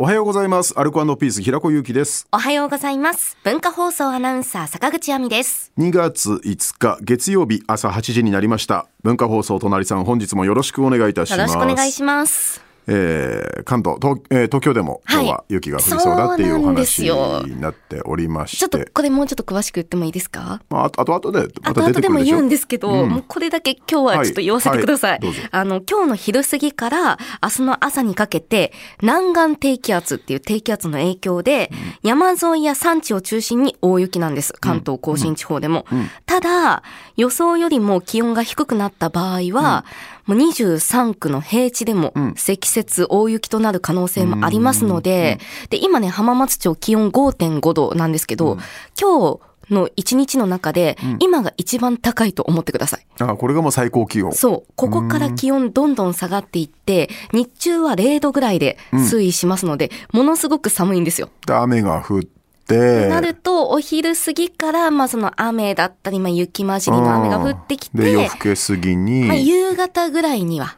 おはようございます。アルコピース平子祐希です。おはようございます。文化放送アナウンサー坂口亜美です。2月5日月曜日朝8時になりました。文化放送隣さん本日もよろしくお願いいたしよます。ろしくお願いします。えー関東東,、えー東京でも今日は雪が降りそうだっていうお話よになっておりましちょっとて。これもうちょっと詳しく言ってもいいですか？まあ、あとあと後でまた出てくるでしょ？も言うんですけど、うん。もうこれだけ今日はちょっと言わせてください。はいはいあの、今日の昼過ぎから明日の朝にかけて、南岸低気圧っていう低気圧の影響で、山沿いや山地を中心に大雪なんです。関東甲信地方でも。ただ、予想よりも気温が低くなった場合は、もう23区の平地でも積雪、大雪となる可能性もありますので、で、今ね、浜松町気温5.5度なんですけど、今日の一日の中で、今が一番高いと思ってください。あこれがもう最高気温。そう。ここから気温どんどん下がっていって、日中は0度ぐらいで推移しますので、ものすごく寒いんですよ。で雨が降って。なると、お昼過ぎから、まあその雨だったり、まあ雪混じりの雨が降ってきうんで夜て更、けすぎにまあ夕方ぐらいには、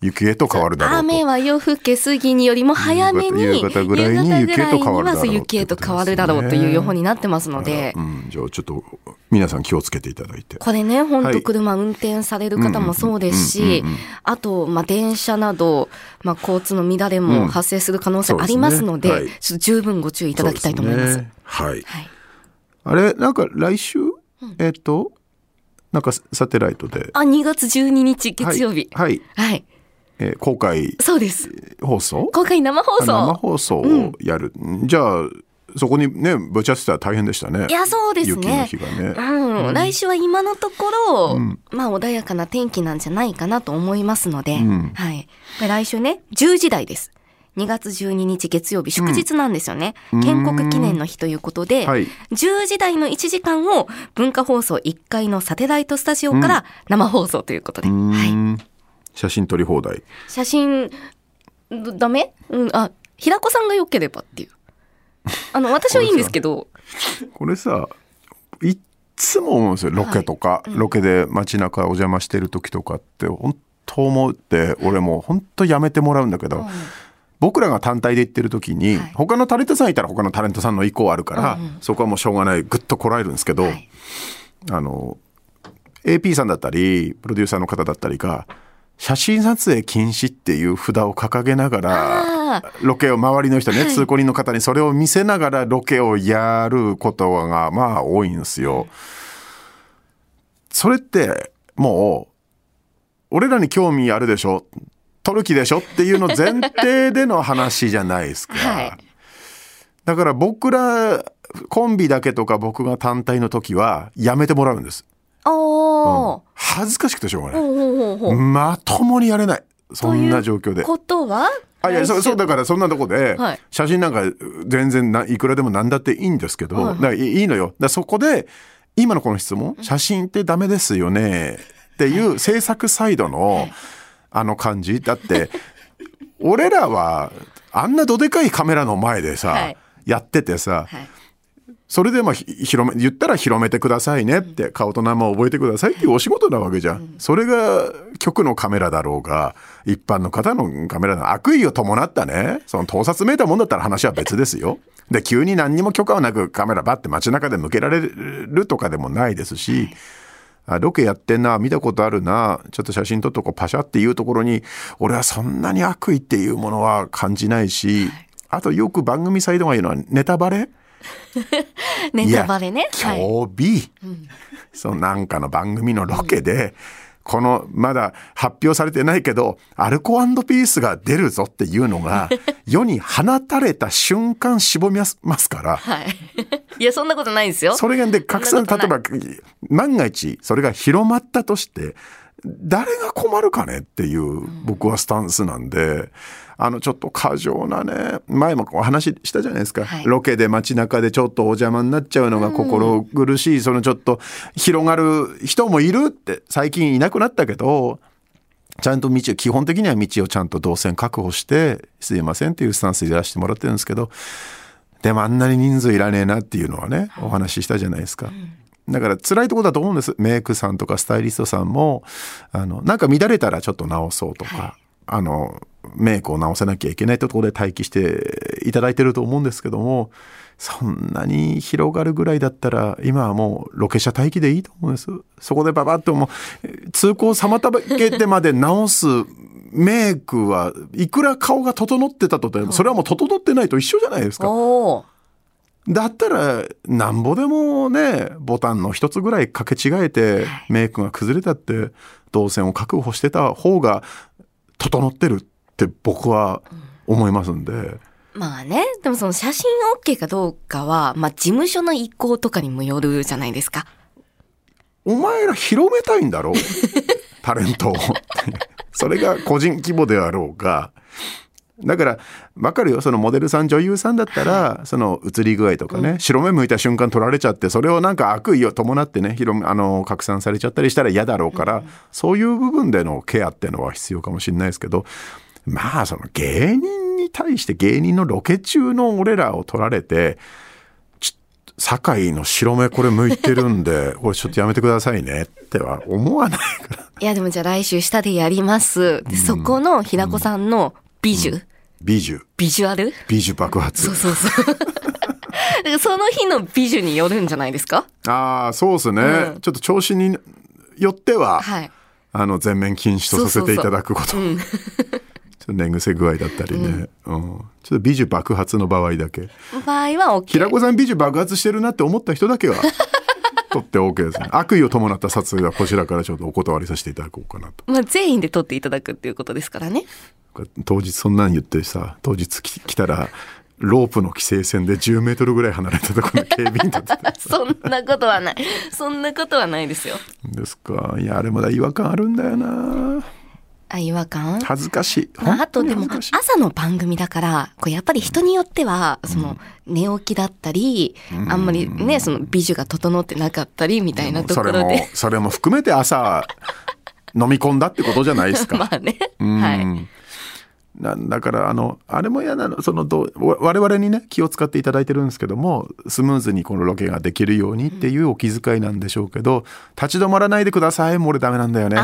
雪へと変わるだろうと。雨は夜更け過ぎによりも早めに、夕方ぐらいに雪へと変わるだろうと変わるだろうという予報になってますので、うん、じゃあちょっと皆さん気をつけていただいて。これね、本はい当車運転される方もそうですし、あと、まあ、電車など、まあ、交通の乱れも発生する可能性ありますので、十分ご注意いただきたいと思います。はい。はい。あれなんか来週、えっ、となんかサテライトであ、2月12日月曜日。はい、はいはい。えー公開そうです。放送？公開生放あ生送。放送をやる、じゃあそこにねぶち当てたら大変でしたねいや、そうですね日。がね、うん、来週は今のところ、まあ穏やかな天気なんじゃないかなと思いますので、んはい。で来週ね、10時台です。2月12日月曜日、祝日なんですよね。建国記念の日ということで、はい。10時台の1時間を文化放送1階のサテライトスタジオから生放送ということで、うはい。ん。写真撮り放題。写真、どダメ？うん、あ、平子さんが良ければっていう。あの、私はいいんですけど、これさいっつも思うんですよ。ロケとか、ロケで街中お邪魔してる時とかって本当思うって俺もう本当やめてもらうんだけど、僕らが単体で行ってる時に、はい。他のタレントさんいたら他のタレントさんの意向あるから、そこはもうしょうがないぐっとこらえるんですけど、はい。あの AP さんだったりプロデューサーの方だったりが写真撮影禁止っていう札を掲げながらあロケを周りの人ね、はい。通行人の方にそれを見せながらロケをやることがまあ多いんですよ。それってもう俺らに興味あるでしょ撮る気でしょ？っていうの前提での話じゃないですか。はい。だから僕らコンビだけとか僕が単体の時はやめてもらうんです。おー。恥ずかしくてしょうがない。まともにやれない。そんな状況で。ことは？あいやそうそうだからそんなとこではい。写真なんか全然ないくらでも何だっていいんですけど、はい。だからいいいいのよ。だそこで今のこの質問？写真ってダメですよね。っていう制作サイドのあの感じだって 俺らはあんなどでかいカメラの前でさ、はいやっててさはいそれでもひ広め言ったら広めてくださいねって顔と名前を覚えてくださいっていうお仕事なわけじゃん。それが局のカメラだろうが一般の方のカメラの悪意を伴ったねその盗撮めいたもんだったら話は別ですよ。で急に何にも許可はなくカメラバッて街中で向けられるとかでもないですし。あロケやってんな見たことあるなちょっと写真撮っとこうパシャっていうところに俺はそんなに悪意っていうものは感じないし、あとよく番組サイドが言うのはネタバレ？ネタバレね。いやはい。今日日、そのなんかの番組のロケで、このまだ発表されてないけどアルコピースが出るぞっていうのが 世に放たれた瞬間絞みますからはい。いや、そんなことないですよ。それがで拡散例えば万が一それが広まったとして誰が困るかねっていう僕はスタンスなんで、あのちょっと過剰なね前もお話ししたじゃないですか、はい。ロケで街中でちょっとお邪魔になっちゃうのが心苦しい、そのちょっと広がる人もいるって最近いなくなったけどちゃんと道を基本的には道をちゃんと動線確保してすいませんっていうスタンスでいらしてもらってるんですけどでもあんなに人数いらねえなっていうのはねお話ししたじゃないですか。だから辛いところだと思うんです。メイクさんとかスタイリストさんもあのなんか乱れたらちょっと直そうとか、あのメイクを直さなきゃいけないところで待機していただいてると思うんですけどもそんなに広がるぐらいだったら今はもうロケ車待機でいいと思うんです。そこでババッともう通行を妨げてまで直すメイクはいくら顔が整ってたとてそれはもう整ってないと一緒じゃないですか。だったらなんぼでもねボタンの一つぐらい掛け違えてメイクが崩れたって動線を確保してた方が整ってるって僕は思いますんで。まあね、でもその写真 OK かどうかは、まあ事務所の意向とかにもよるじゃないですか。お前ら広めたいんだろ？タレントを。それが個人規模であろうが。だから、わかるよ。そのモデルさん、女優さんだったら、その映り具合とかね、白目向いた瞬間取られちゃって、それをなんか悪意を伴ってね、広め、あの、拡散されちゃったりしたら嫌だろうから、そういう部分でのケアっていうのは必要かもしれないですけど、まあ、その芸人に対して芸人のロケ中の俺らを取られて、堺の白目これ向いてるんで、これちょっとやめてくださいねっては思わないから。いやでもじゃあ来週下でやります。でそこの平子さんの美女、美女、ビジュアル？美女爆発そう。そうそう。その日の美女によるんじゃないですか？ああ、そうですね、うんちょっと調子によっては、はい。あの、全面禁止とさせていただくこと。うん。ちょっと寝癖具合だったりね。うん。ちょっと美女爆発の場合だけ。場合は OK。平子さん美女爆発してるなって思った人だけは、取って OK ですね。悪意を伴った撮影はこちらからちょっとお断りさせていただこうかなと。まあ全員で撮っていただくっていうことですからね。当日そんなん言ってさ、当日き来たら、ロープの規制線で10メートルぐらい離れたところに警備員立ってて そんなことはない。そんなことはないですよ。ですか。いや、あれまだ違和感あるんだよな。あ、違和感？恥ずかしい。まあ、あとでも朝の番組だからこうやっぱり人によってはその寝起きだったりあんまりねその美女が整ってなかったりみたいなとこそれもろでそれも含めて朝 飲み込んだってことじゃないですか。まあね。うん。はい。なだからあのあれも嫌なのそのど我々にね気を使っていただいてるんですけどもスムーズにこのロケができるようにっていうお気遣いなんでしょうけど、立ち止まらないでくださいもう俺ダメなんだよね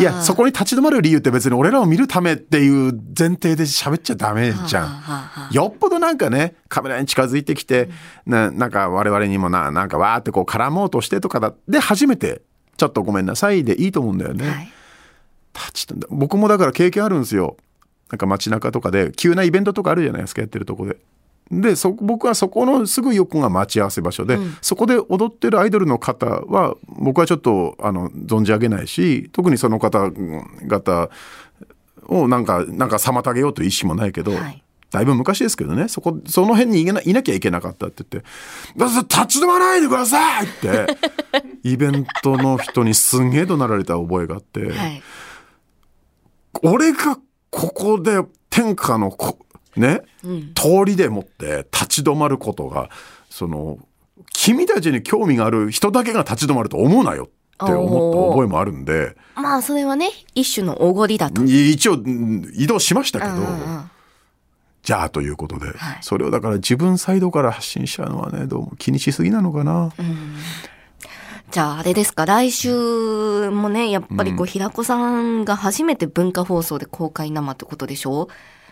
いやそこに立ち止まる理由って別に俺らを見るためっていう前提で喋っちゃダメじゃん。よっぽどなんかね、カメラに近づいてきて、ななんか我々にもな、なんかわーってこう絡もうとしてとかだ、で初めて、ちょっとごめんなさいでいいと思うんだよね。はい立ち僕もだから経験あるんですよ。なんか街中とかで、急なイベントとかあるじゃないですか、やってるとこで。でそ僕はそこのすぐ横が待ち合わせ場所で、そこで踊ってるアイドルの方は僕はちょっとあの存じ上げないし特にその方々をなんかなんか妨げようという意思もないけど、はいだいぶ昔ですけどねそこその辺にいけないなきゃいけなかったって言って「だから立ち止まらないでください!」って イベントの人にすんげえ怒鳴られた覚えがあって。はい俺がここで天下のこね、通りでもって立ち止まることがその君たちに興味がある人だけが立ち止まると思うなよって思った覚えもあるんで。まあそれはね一種のおごりだと。一応うん移動しましたけど、うんうんうん。じゃあということで、はい。それをだから自分サイドから発信しちゃうのはねどうも気にしすぎなのかな。じゃああれですか？来週もねやっぱりこう平子さんが初めて文化放送で公開生ってことでしょ？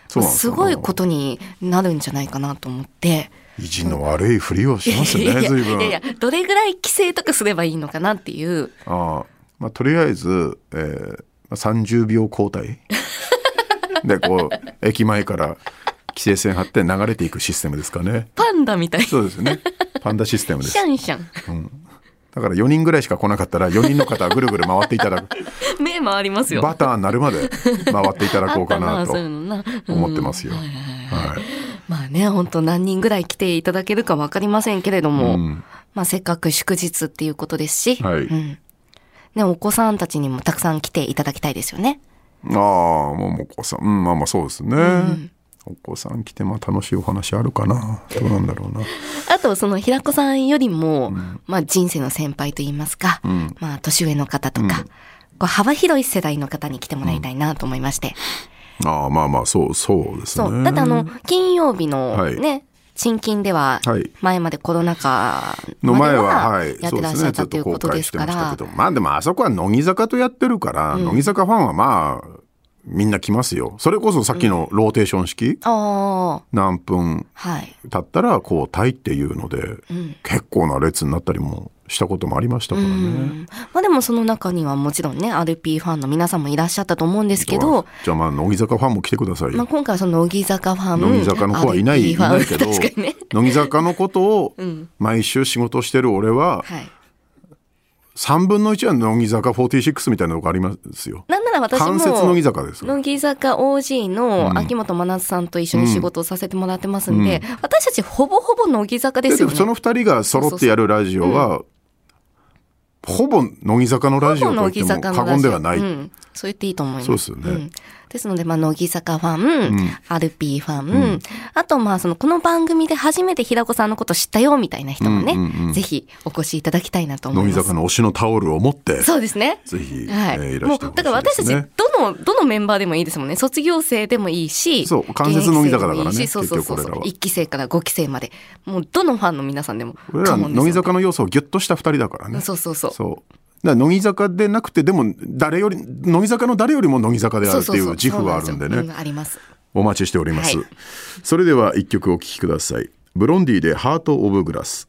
そうすごいことになるんじゃないかなと思って。意地の悪いふりをしますね随分。いやいやどれぐらい規制とかすればいいのかなっていう。ああまあ、とりあえず、えーまあ30秒交代でこう 駅前から規制線張って流れていくシステムですかね。パンダみたい。そうですね。パンダシステムです。シャンシャンだから4人ぐらいしか来なかったら4人の方はぐるぐる回っていただく。目回りますよ。バターになるまで回っていただこうかなと 思ってますよ、はいまあね本当何人ぐらい来ていただけるか分かりませんけれども、うん。まあせっかく祝日っていうことですし、はい。うん。ね、お子さんたちにもたくさん来ていただきたいですよね。ああもうお子さん。うんまあまあそうですね、お子さん来てまあ楽しいお話あるかな。どうなんだろうな。あとその平子さんよりも、まあ人生の先輩といいますか、ん。まあ年上の方とか、こう幅広い世代の方に来てもらいたいなと思いまして。ああまあまあそうそうですね。そう。だってあの、金曜日のはい。ね、新金でははい、前までコロナ禍の前は、やってらっしゃったということですから。まあでもあそこは乃木坂とやってるから、乃木坂ファンはまあみんな来ますよ。それこそさっきのローテーション式、ああ、何分はい。経ったら交代っていうので、結構な列になったりもしたこともありましたからね。うんまあでもその中にはもちろんね、RP ファンの皆さんもいらっしゃったと思うんですけど、じゃあまあ乃木坂ファンも来てくださいよ。まあ今回はその乃木坂ファン、乃木坂の子はいないいないけど、ね。乃木坂のことをん毎週仕事してる俺ははい。3分の1は乃木坂46みたいなとこありますよ。なんなら私も、乃木坂ですよ。乃木坂 OG の秋元真夏さんと一緒に仕事をさせてもらってますんで、私たちほぼほぼ乃木坂ですよね。でその2人が揃ってやるラジオは、ほぼ乃木坂のラジオと言っても過言ではない。うん、そう言っていいと思います。そうですよねんですので、まあ、乃木坂ファン、RP ファン、あと、まあ、その、この番組で初めて平子さんのこと知ったよ、みたいな人もね、うんうんうんぜひお越しいただきたいなと思います。乃木坂の推しのタオルを持って、そうですね。ぜひ、はい。えーいらもう、してほしいだから私たち、ですね。どの、どのメンバーでもいいですもんね。卒業生でもいいし、そう関節乃木坂だからねそうそうそう結局俺らは1期生から5期生まで。もう、どのファンの皆さんでも俺ら乃木坂の要素をギュッとした2人だからね。そうそうそう。そう。だ乃木坂でなくてでも誰より乃木坂の誰よりも乃木坂であるっていう自負はあるんでね。あります。お待ちしております、はい。それでは一曲お聴きください。ブロンディでハートオブグラス